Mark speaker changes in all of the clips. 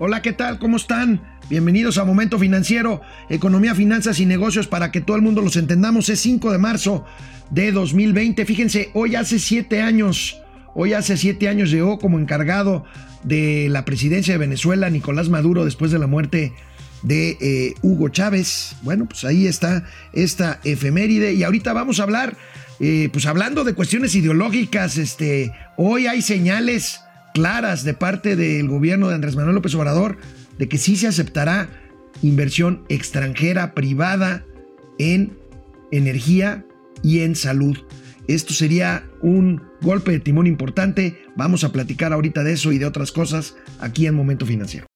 Speaker 1: Hola, ¿qué tal? ¿Cómo están? Bienvenidos a Momento Financiero, Economía, Finanzas y Negocios para que todo el mundo los entendamos. Es 5 de marzo de 2020. Fíjense, hoy hace siete años, hoy hace siete años llegó como encargado de la presidencia de Venezuela Nicolás Maduro después de la muerte de eh, Hugo Chávez. Bueno, pues ahí está esta efeméride y ahorita vamos a hablar, eh, pues hablando de cuestiones ideológicas, este, hoy hay señales claras de parte del gobierno de Andrés Manuel López Obrador de que sí se aceptará inversión extranjera privada en energía y en salud. Esto sería un golpe de timón importante. Vamos a platicar ahorita de eso y de otras cosas aquí en Momento Financiero.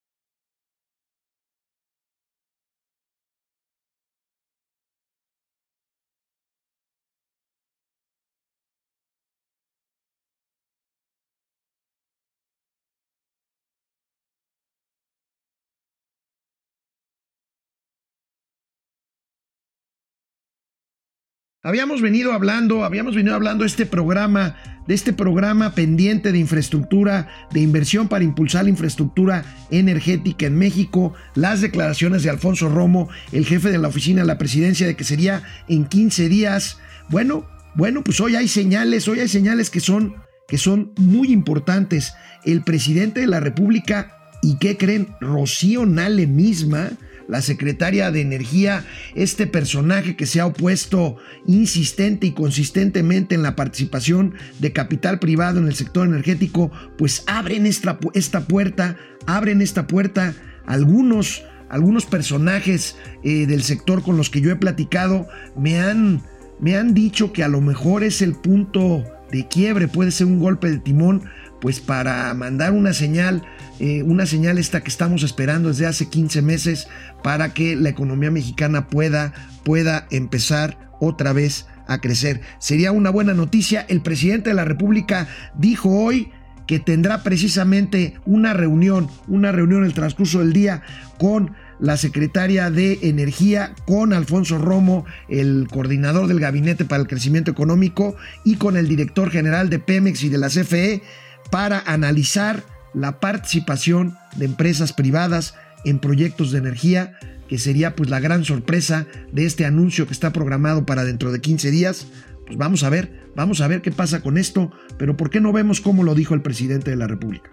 Speaker 1: Habíamos venido hablando, habíamos venido hablando este programa, de este programa pendiente de infraestructura, de inversión para impulsar la infraestructura energética en México, las declaraciones de Alfonso Romo, el jefe de la oficina de la presidencia, de que sería en 15 días. Bueno, bueno, pues hoy hay señales, hoy hay señales que son, que son muy importantes. El presidente de la República, ¿y qué creen? Rocío Nale misma la secretaria de Energía, este personaje que se ha opuesto insistente y consistentemente en la participación de capital privado en el sector energético, pues abren esta, esta puerta, abren esta puerta algunos, algunos personajes eh, del sector con los que yo he platicado me han, me han dicho que a lo mejor es el punto de quiebre, puede ser un golpe de timón, pues para mandar una señal eh, una señal esta que estamos esperando desde hace 15 meses para que la economía mexicana pueda, pueda empezar otra vez a crecer. Sería una buena noticia. El presidente de la República dijo hoy que tendrá precisamente una reunión, una reunión en el transcurso del día con la secretaria de Energía, con Alfonso Romo, el coordinador del Gabinete para el Crecimiento Económico, y con el director general de Pemex y de la CFE, para analizar la participación de empresas privadas en proyectos de energía, que sería pues la gran sorpresa de este anuncio que está programado para dentro de 15 días. Pues vamos a ver, vamos a ver qué pasa con esto, pero ¿por qué no vemos cómo lo dijo el presidente de la República?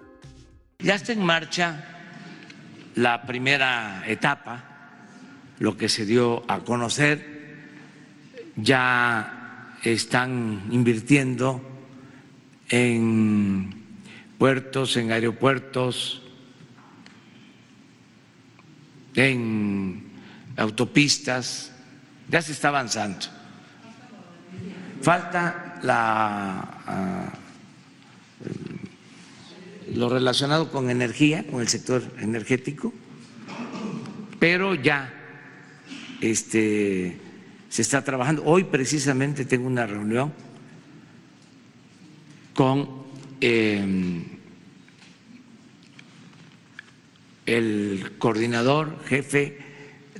Speaker 2: Ya está en marcha la primera etapa, lo que se dio a conocer, ya están invirtiendo en puertos, en aeropuertos, en autopistas, ya se está avanzando. Falta la, ah, lo relacionado con energía, con el sector energético, pero ya este, se está trabajando. Hoy precisamente tengo una reunión con Em, el coordinador, jefe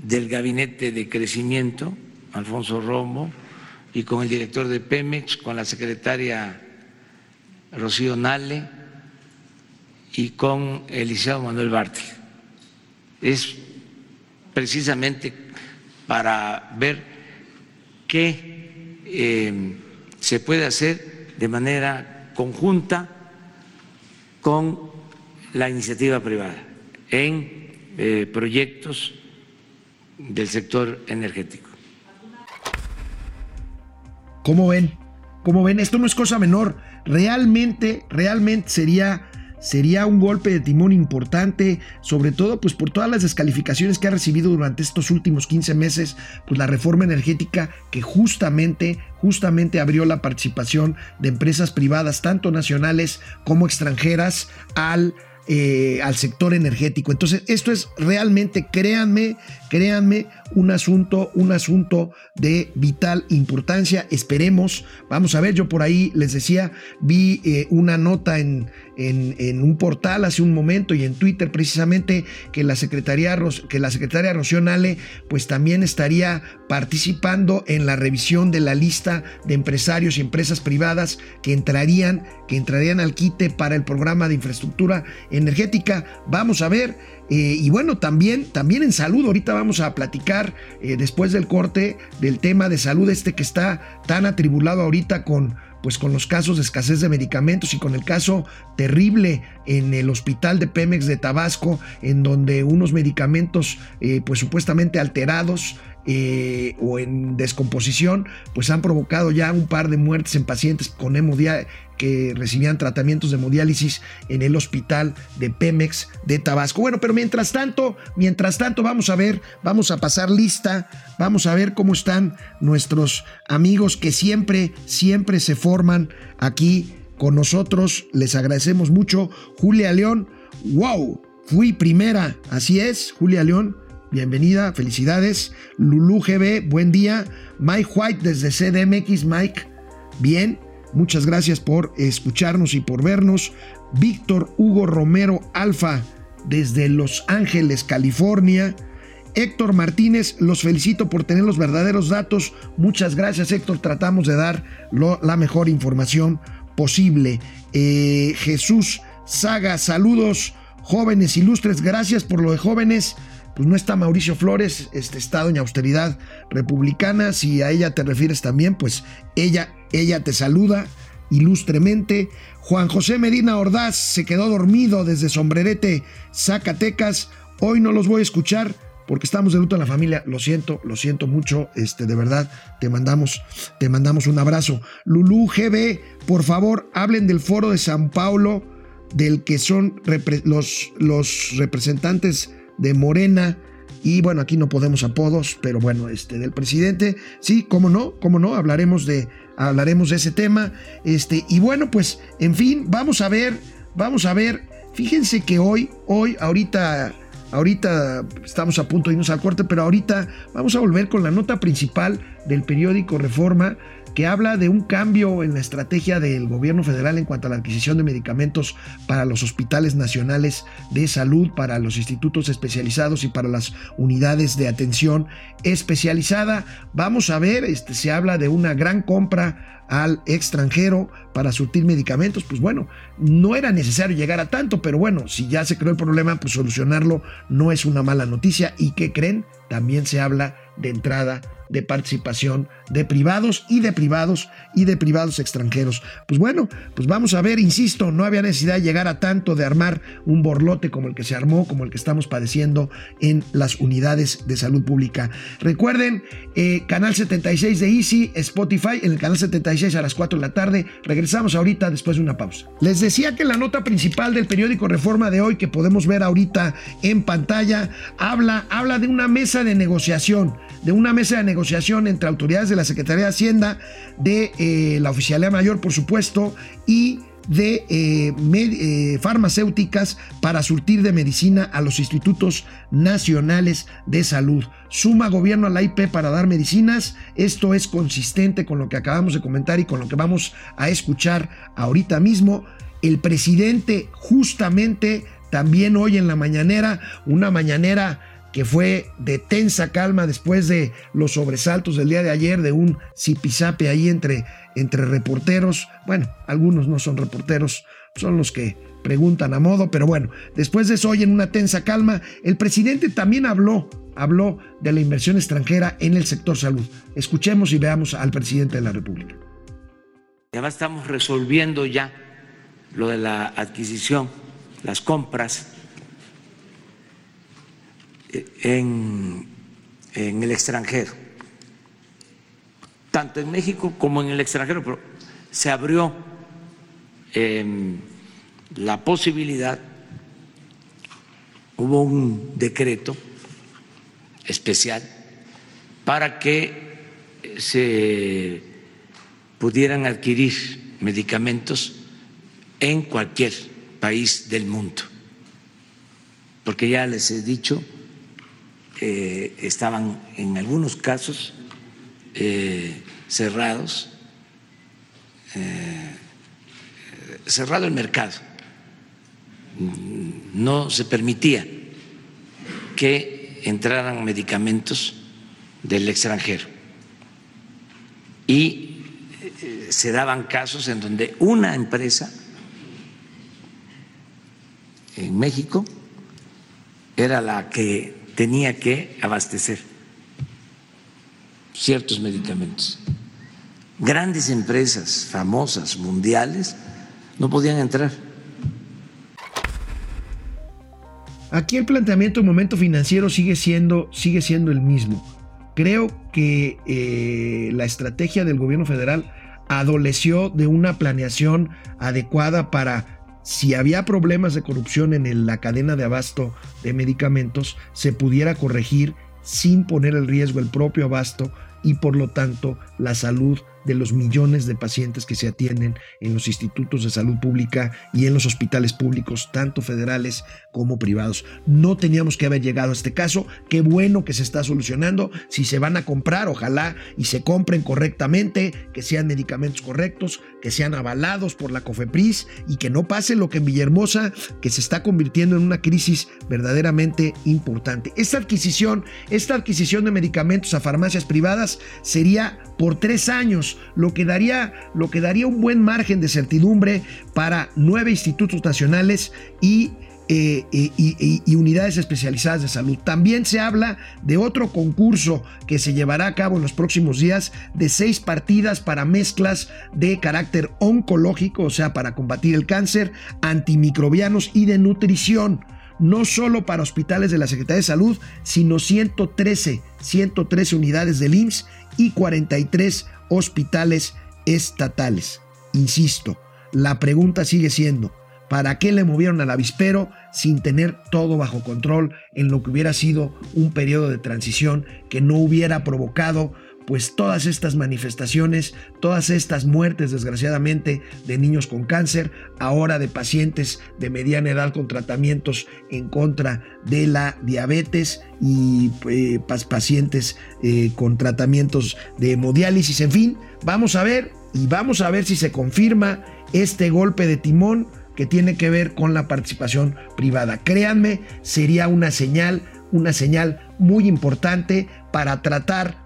Speaker 2: del gabinete de crecimiento, Alfonso Romo, y con el director de Pemex, con la secretaria Rocío Nale y con el Manuel Bartel. Es precisamente para ver qué em, se puede hacer de manera conjunta con la iniciativa privada en eh, proyectos del sector energético.
Speaker 1: ¿Cómo ven? ¿Cómo ven? Esto no es cosa menor. Realmente, realmente sería sería un golpe de timón importante, sobre todo pues por todas las descalificaciones que ha recibido durante estos últimos 15 meses, pues la reforma energética que justamente, justamente abrió la participación de empresas privadas, tanto nacionales como extranjeras, al eh, al sector energético. Entonces, esto es realmente, créanme, créanme, un asunto, un asunto de vital importancia. Esperemos, vamos a ver, yo por ahí les decía, vi eh, una nota en, en, un portal hace un momento y en Twitter precisamente que la Secretaría, que la Secretaria Rocío Nale pues también estaría participando en la revisión de la lista de empresarios y empresas privadas que entrarían, que entrarían al quite para el programa de infraestructura energética. Vamos a ver. Eh, y bueno, también, también en salud, ahorita vamos a platicar eh, después del corte del tema de salud este que está tan atribulado ahorita con, pues con los casos de escasez de medicamentos y con el caso terrible en el hospital de Pemex de Tabasco, en donde unos medicamentos eh, pues supuestamente alterados eh, o en descomposición, pues han provocado ya un par de muertes en pacientes con hemodiálisis que recibían tratamientos de hemodiálisis en el hospital de Pemex de Tabasco. Bueno, pero mientras tanto, mientras tanto vamos a ver, vamos a pasar lista, vamos a ver cómo están nuestros amigos que siempre, siempre se forman aquí con nosotros. Les agradecemos mucho. Julia León, wow, fui primera, así es, Julia León bienvenida, felicidades. Lulu GB, buen día. Mike White desde CDMX, Mike, bien, muchas gracias por escucharnos y por vernos. Víctor Hugo Romero Alfa desde Los Ángeles, California. Héctor Martínez, los felicito por tener los verdaderos datos. Muchas gracias, Héctor. Tratamos de dar la mejor información posible. Eh, Jesús Saga, saludos, jóvenes ilustres. Gracias por lo de jóvenes pues no está Mauricio Flores, este, está Doña Austeridad Republicana, si a ella te refieres también, pues ella, ella te saluda ilustremente. Juan José Medina Ordaz se quedó dormido desde Sombrerete, Zacatecas. Hoy no los voy a escuchar porque estamos de luto en la familia. Lo siento, lo siento mucho. Este, de verdad, te mandamos, te mandamos un abrazo. Lulú GB, por favor, hablen del foro de San Paulo, del que son los, los representantes de Morena. Y bueno, aquí no podemos apodos, pero bueno, este del presidente, sí, cómo no, cómo no, hablaremos de hablaremos de ese tema. Este, y bueno, pues en fin, vamos a ver, vamos a ver. Fíjense que hoy hoy ahorita Ahorita estamos a punto de irnos al corte, pero ahorita vamos a volver con la nota principal del periódico Reforma que habla de un cambio en la estrategia del gobierno federal en cuanto a la adquisición de medicamentos para los hospitales nacionales de salud, para los institutos especializados y para las unidades de atención especializada. Vamos a ver, este, se habla de una gran compra al extranjero para surtir medicamentos, pues bueno, no era necesario llegar a tanto, pero bueno, si ya se creó el problema, pues solucionarlo no es una mala noticia. ¿Y qué creen? También se habla de entrada de participación de privados y de privados y de privados extranjeros. Pues bueno, pues vamos a ver, insisto, no había necesidad de llegar a tanto de armar un borlote como el que se armó, como el que estamos padeciendo en las unidades de salud pública. Recuerden, eh, canal 76 de Easy, Spotify, en el canal 76 a las 4 de la tarde. Regresamos ahorita después de una pausa. Les decía que la nota principal del periódico Reforma de hoy, que podemos ver ahorita en pantalla, habla, habla de una mesa de negociación, de una mesa de negociación entre autoridades de la Secretaría de Hacienda, de eh, la Oficialía Mayor, por supuesto, y de eh, eh, farmacéuticas para surtir de medicina a los institutos nacionales de salud. Suma gobierno a la IP para dar medicinas. Esto es consistente con lo que acabamos de comentar y con lo que vamos a escuchar ahorita mismo. El presidente justamente también hoy en la mañanera, una mañanera que fue de tensa calma después de los sobresaltos del día de ayer, de un zipizape ahí entre, entre reporteros. Bueno, algunos no son reporteros, son los que preguntan a modo, pero bueno, después de eso, hoy en una tensa calma, el presidente también habló, habló de la inversión extranjera en el sector salud. Escuchemos y veamos al presidente de la República.
Speaker 2: Ya estamos resolviendo ya lo de la adquisición, las compras en, el extranjero, tanto en México como en el extranjero, pero se abrió em, la posibilidad, hubo un decreto especial para que se pudieran adquirir medicamentos en cualquier país del mundo, porque ya les he dicho eh, estaban en algunos casos eh, cerrados, cerrado el mercado. No se permitía que entraran medicamentos del extranjero. Y se daban casos en donde una empresa en México era la que tenía que abastecer ciertos medicamentos. Grandes empresas famosas, mundiales, no podían entrar.
Speaker 1: Aquí el planteamiento del momento financiero sigue siendo, sigue siendo el mismo. Creo que eh, la estrategia del gobierno federal adoleció de una planeación adecuada para si había problemas de corrupción en la cadena de abasto de medicamentos, se pudiera corregir sin poner en riesgo el propio abasto y por lo tanto la salud de los millones de pacientes que se atienden en los institutos de salud pública y en los hospitales públicos, tanto federales como privados. No teníamos que haber llegado a este caso. Qué bueno que se está solucionando. Si se van a comprar, ojalá y se compren correctamente, que sean medicamentos correctos, que sean avalados por la COFEPRIS y que no pase lo que en Villahermosa, que se está convirtiendo en una crisis verdaderamente importante. Esta adquisición, esta adquisición de medicamentos a farmacias privadas sería por tres años, lo que daría, lo un buen margen de certidumbre para nueve institutos nacionales y eh, y, unidades especializadas de salud. También se habla de otro concurso que se llevará a cabo en los próximos días de seis partidas para mezclas de carácter oncológico, o sea, para combatir el cáncer, antimicrobianos y de nutrición. No solo para hospitales de la Secretaría de Salud, sino 113, 113 unidades del IMSS y 43 hospitales estatales. Insisto, la pregunta sigue siendo, ¿para qué le movieron al avispero sin tener todo bajo control en lo que hubiera sido un periodo de transición que no hubiera provocado pues todas estas manifestaciones, todas estas muertes desgraciadamente de niños con cáncer, ahora de pacientes de mediana edad con tratamientos en contra de la diabetes y eh, pacientes eh, con tratamientos de hemodiálisis, en fin, vamos a ver y vamos a ver si se confirma este golpe de timón que tiene que ver con la participación privada. Créanme, sería una señal, una señal muy importante para tratar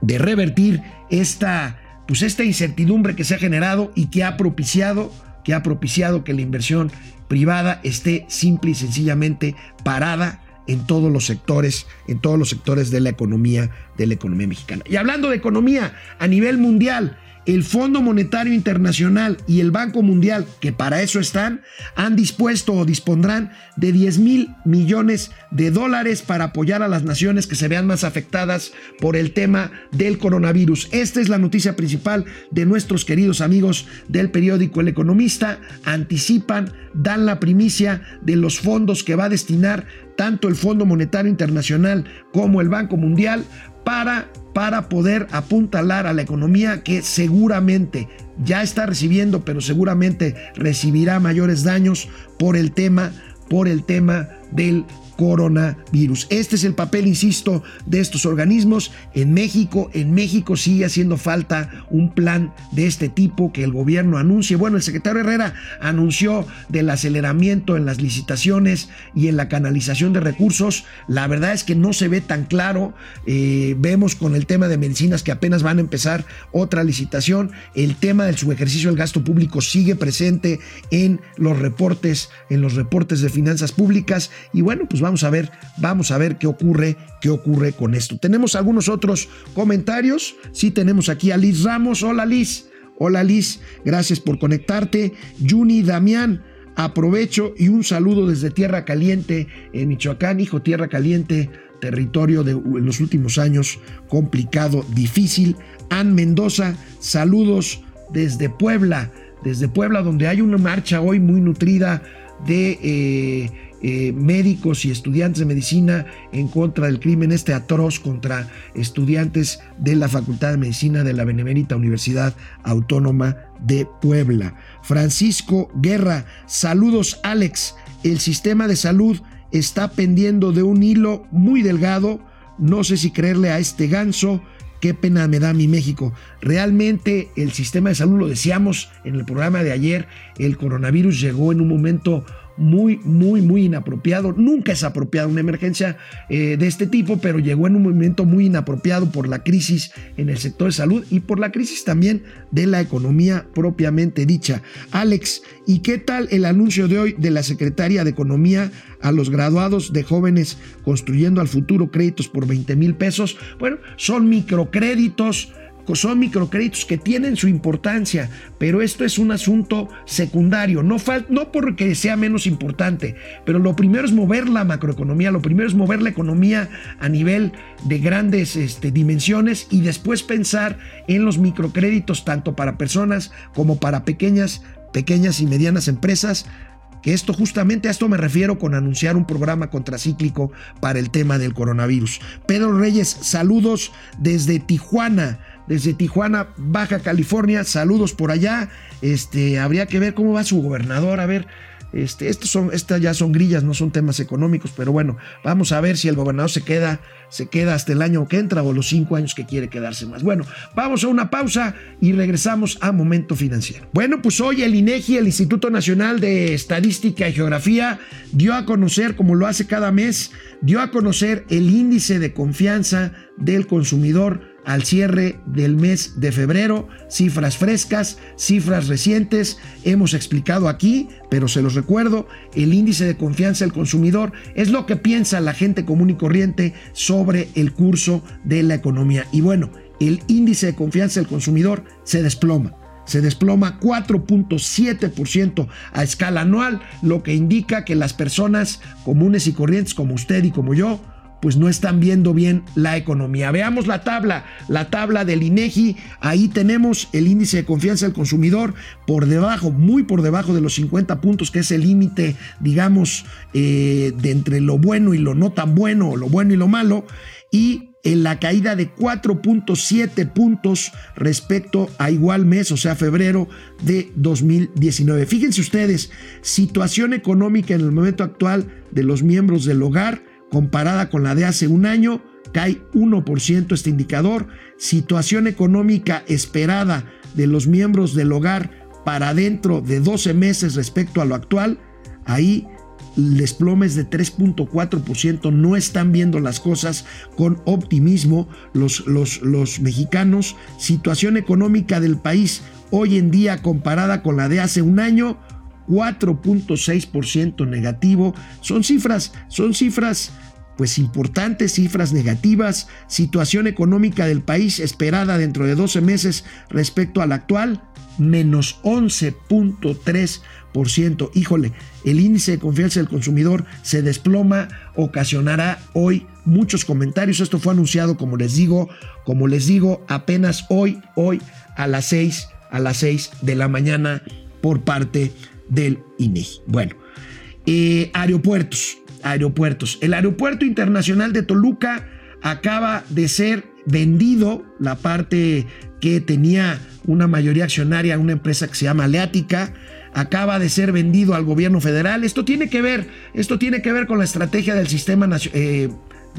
Speaker 1: de revertir esta, pues esta incertidumbre que se ha generado y que ha propiciado, que ha propiciado que la inversión privada esté simple y sencillamente parada en todos los sectores, en todos los sectores de la economía, de la economía mexicana. Y hablando de economía a nivel mundial, el Fondo Monetario Internacional y el Banco Mundial, que para eso están, han dispuesto o dispondrán de 10 mil millones de dólares para apoyar a las naciones que se vean más afectadas por el tema del coronavirus. Esta es la noticia principal de nuestros queridos amigos del periódico El Economista. Anticipan, dan la primicia de los fondos que va a destinar tanto el Fondo Monetario Internacional como el Banco Mundial para, para poder apuntalar a la economía que seguramente ya está recibiendo, pero seguramente recibirá mayores daños por el tema, por el tema del coronavirus. Este es el papel, insisto, de estos organismos. En México, en México sigue haciendo falta un plan de este tipo que el gobierno anuncie. Bueno, el secretario Herrera anunció del aceleramiento en las licitaciones y en la canalización de recursos. La verdad es que no se ve tan claro. Eh, vemos con el tema de medicinas que apenas van a empezar otra licitación. El tema del subejercicio del gasto público sigue presente en los reportes, en los reportes de finanzas públicas. Y bueno, pues vamos a ver, vamos a ver qué ocurre, qué ocurre con esto. Tenemos algunos otros comentarios. Sí, tenemos aquí a Liz Ramos. Hola Liz. Hola Liz, gracias por conectarte. Juni Damián, aprovecho y un saludo desde Tierra Caliente en Michoacán, hijo Tierra Caliente, territorio de en los últimos años complicado, difícil. Ann Mendoza, saludos desde Puebla, desde Puebla donde hay una marcha hoy muy nutrida de eh, eh, médicos y estudiantes de medicina en contra del crimen este atroz contra estudiantes de la Facultad de Medicina de la Benemérita Universidad Autónoma de Puebla. Francisco Guerra, saludos Alex, el sistema de salud está pendiendo de un hilo muy delgado. No sé si creerle a este ganso. Qué pena me da mi México. Realmente el sistema de salud, lo decíamos en el programa de ayer, el coronavirus llegó en un momento muy, muy, muy inapropiado. Nunca es apropiada una emergencia eh, de este tipo, pero llegó en un momento muy inapropiado por la crisis en el sector de salud y por la crisis también de la economía propiamente dicha. Alex, ¿y qué tal el anuncio de hoy de la Secretaria de Economía a los graduados de jóvenes construyendo al futuro créditos por 20 mil pesos? Bueno, son microcréditos son microcréditos que tienen su importancia, pero esto es un asunto secundario, no, no porque sea menos importante, pero lo primero es mover la macroeconomía, lo primero es mover la economía a nivel de grandes este, dimensiones y después pensar en los microcréditos tanto para personas como para pequeñas, pequeñas y medianas empresas que esto justamente a esto me refiero con anunciar un programa contracíclico para el tema del coronavirus. Pedro Reyes, saludos desde Tijuana desde Tijuana, Baja California. Saludos por allá. Este, habría que ver cómo va su gobernador, a ver. Este, estos son, estas ya son grillas, no son temas económicos, pero bueno, vamos a ver si el gobernador se queda, se queda hasta el año que entra o los cinco años que quiere quedarse más. Bueno, vamos a una pausa y regresamos a Momento Financiero. Bueno, pues hoy el INEGI, el Instituto Nacional de Estadística y Geografía, dio a conocer, como lo hace cada mes, dio a conocer el índice de confianza del consumidor al cierre del mes de febrero, cifras frescas, cifras recientes, hemos explicado aquí, pero se los recuerdo, el índice de confianza del consumidor es lo que piensa la gente común y corriente sobre el curso de la economía. Y bueno, el índice de confianza del consumidor se desploma se desploma 4.7% a escala anual, lo que indica que las personas comunes y corrientes como usted y como yo pues no están viendo bien la economía. Veamos la tabla, la tabla del INEGI. Ahí tenemos el índice de confianza del consumidor por debajo, muy por debajo de los 50 puntos, que es el límite, digamos, eh, de entre lo bueno y lo no tan bueno, lo bueno y lo malo. Y en la caída de 4.7 puntos respecto a igual mes, o sea, febrero de 2019. Fíjense ustedes, situación económica en el momento actual de los miembros del hogar comparada con la de hace un año, cae 1% este indicador. Situación económica esperada de los miembros del hogar para dentro de 12 meses respecto a lo actual, ahí el desplome es de 3.4%, no están viendo las cosas con optimismo los, los, los mexicanos. Situación económica del país hoy en día comparada con la de hace un año, 4.6% negativo. Son cifras, son cifras pues importantes cifras negativas, situación económica del país esperada dentro de 12 meses respecto al actual, menos 11.3%. Híjole, el índice de confianza del consumidor se desploma, ocasionará hoy muchos comentarios. Esto fue anunciado, como les digo, como les digo, apenas hoy, hoy a las 6, a las 6 de la mañana por parte del INEGI. Bueno, eh, aeropuertos, aeropuertos. El aeropuerto internacional de Toluca acaba de ser vendido, la parte que tenía una mayoría accionaria una empresa que se llama Leática, acaba de ser vendido al gobierno federal. Esto tiene que ver, esto tiene que ver con la estrategia del sistema eh,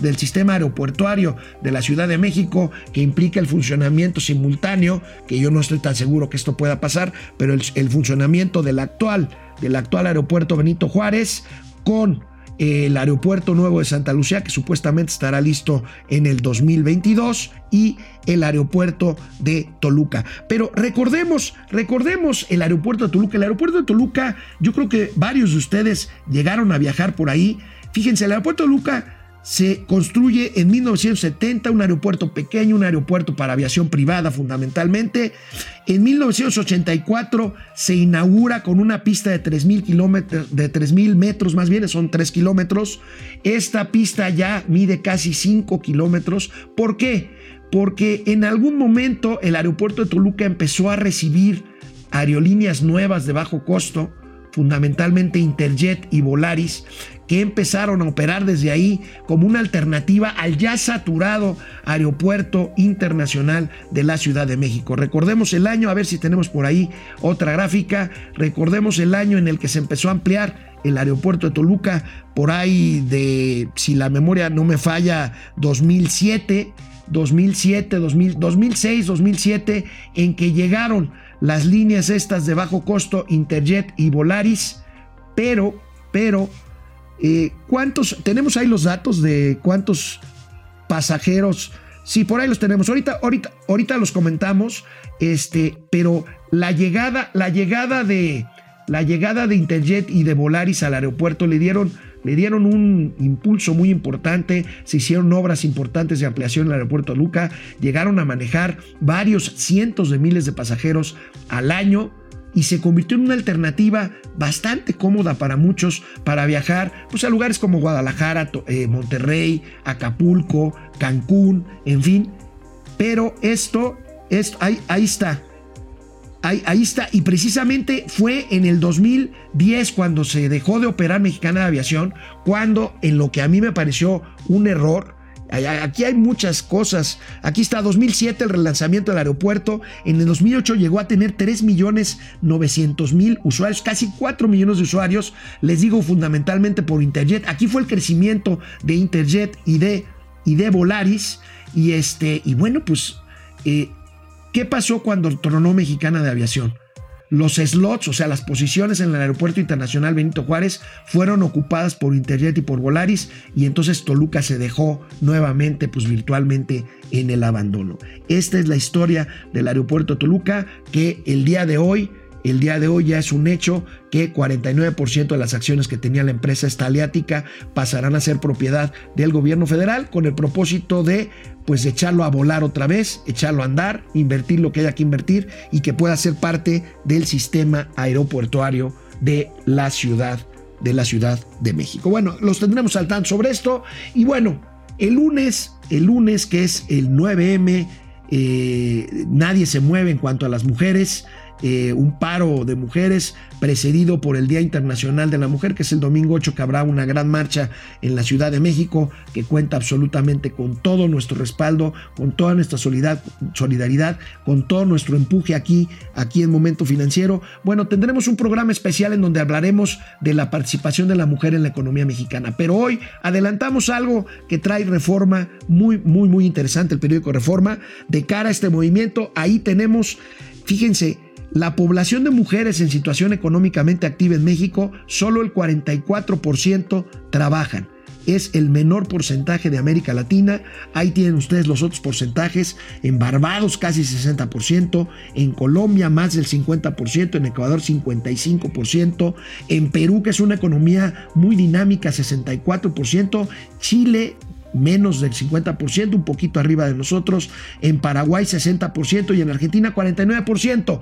Speaker 1: del sistema aeroportuario de la Ciudad de México que implica el funcionamiento simultáneo, que yo no estoy tan seguro que esto pueda pasar, pero el, funcionamiento del actual, del actual aeropuerto Benito Juárez con el aeropuerto nuevo de Santa Lucía, que supuestamente estará listo en el 2022, y el aeropuerto de Toluca. Pero recordemos, recordemos el aeropuerto de Toluca. El aeropuerto de Toluca, yo creo que varios de ustedes llegaron a viajar por ahí. Fíjense, el aeropuerto de Toluca se construye en 1970 un aeropuerto pequeño, un aeropuerto para aviación privada fundamentalmente. En 1984 se inaugura con una pista de 3.000 kilómetros, de 3.000 metros más bien, son 3 kilómetros. Esta pista ya mide casi 5 kilómetros. ¿Por qué? Porque en algún momento el aeropuerto de Toluca empezó a recibir aerolíneas nuevas de bajo costo, fundamentalmente Interjet y Volaris, que empezaron a operar desde ahí como una alternativa al ya saturado aeropuerto internacional de la Ciudad de México. Recordemos el año, a ver si tenemos por ahí otra gráfica, recordemos el año en el que se empezó a ampliar el aeropuerto de Toluca por ahí de, si la memoria no me falla, 2007, 2007, 2006, 2007, en que llegaron las líneas estas de bajo costo, Interjet y Volaris, pero, pero, eh, ¿cuántos? Tenemos ahí los datos de cuántos pasajeros. Sí, por ahí los tenemos. Ahorita, ahorita, ahorita los comentamos. Este, pero la llegada, la llegada de la llegada de Interjet y de Volaris al aeropuerto le dieron, le dieron un impulso muy importante, se hicieron obras importantes de ampliación en el aeropuerto de Luca, llegaron a manejar varios cientos de miles de pasajeros al año y se convirtió en una alternativa bastante cómoda para muchos para viajar pues, a lugares como Guadalajara, eh, Monterrey, Acapulco, Cancún, en fin. Pero esto, esto ahí, ahí está, Ahí, está, y precisamente fue en el 2010 cuando se dejó de operar Mexicana de Aviación, cuando en lo que a mí me pareció un error, Aquí hay muchas cosas. Aquí está 2007 el relanzamiento del aeropuerto. En el 2008 llegó a tener 3 millones 900 mil usuarios, casi 4 millones de usuarios. Les digo fundamentalmente por Interjet. Aquí fue el crecimiento de Interjet y de, y de Volaris. Y, este, y bueno, pues eh, ¿Qué pasó cuando tronó Mexicana de Aviación? Los slots, o sea, las posiciones en el Aeropuerto Internacional Benito Juárez, fueron ocupadas por Interjet y por Volaris, y entonces Toluca se dejó nuevamente, pues virtualmente, en el abandono. Esta es la historia del Aeropuerto Toluca, que el día de hoy el día de hoy ya es un hecho que 49% de las acciones que tenía la empresa estaliática pasarán a ser propiedad del gobierno federal con el propósito de pues echarlo a volar otra vez, echarlo a andar, invertir lo que haya que invertir y que pueda ser parte del sistema aeroportuario de la ciudad de la Ciudad de México. Bueno, los tendremos al tanto sobre esto y bueno, el lunes, el lunes que es el 9M, eh, nadie se mueve en cuanto a las mujeres. Eh, un paro de mujeres precedido por el Día Internacional de la Mujer, que es el domingo 8, que habrá una gran marcha en la Ciudad de México, que cuenta absolutamente con todo nuestro respaldo, con toda nuestra solidaridad, con todo nuestro empuje aquí, aquí en Momento Financiero. Bueno, tendremos un programa especial en donde hablaremos de la participación de la mujer en la economía mexicana, pero hoy adelantamos algo que trae reforma muy, muy, muy interesante, el periódico Reforma, de cara a este movimiento. Ahí tenemos, fíjense, la población de mujeres en situación económicamente activa en México, solo el 44% trabajan. Es el menor porcentaje de América Latina. Ahí tienen ustedes los otros porcentajes. En Barbados casi 60%, en Colombia más del 50%, en Ecuador 55%, en Perú que es una economía muy dinámica 64%, Chile menos del 50%, un poquito arriba de nosotros, en Paraguay 60% y en Argentina 49%.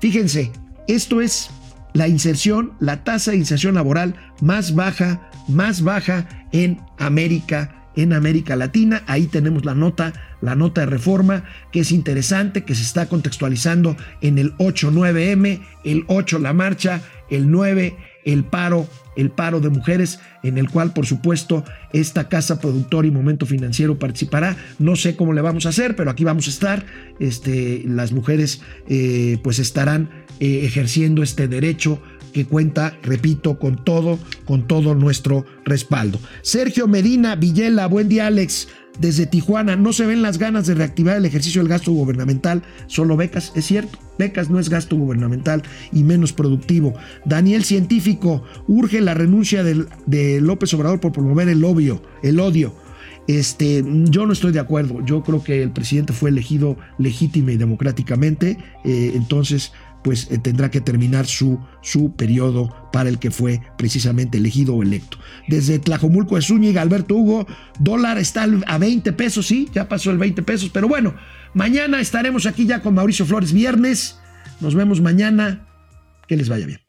Speaker 1: Fíjense, esto es la inserción, la tasa de inserción laboral más baja, más baja en América, en América Latina. Ahí tenemos la nota, la nota de reforma, que es interesante, que se está contextualizando en el 8-9M, el 8 la marcha, el 9 el paro, el paro de mujeres, en el cual, por supuesto, esta casa productora y momento financiero participará. No sé cómo le vamos a hacer, pero aquí vamos a estar. Este, las mujeres, eh, pues, estarán eh, ejerciendo este derecho que cuenta, repito, con todo, con todo nuestro respaldo. Sergio Medina Villela, buen día, Alex desde Tijuana. No se ven las ganas de reactivar el ejercicio del gasto gubernamental, solo becas, es cierto. Becas no es gasto gubernamental y menos productivo. Daniel Científico urge la renuncia de López Obrador por promover el odio, el odio. Este, yo no estoy de acuerdo. Yo creo que el presidente fue elegido legítima y democráticamente. Eh, entonces, pues eh, tendrá que terminar su, su periodo para el que fue precisamente elegido o electo. Desde Tlajomulco de Zúñiga, Alberto Hugo, dólar está a 20 pesos, sí, ya pasó el 20 pesos, pero bueno, mañana estaremos aquí ya con Mauricio Flores viernes. Nos vemos mañana. Que les vaya bien.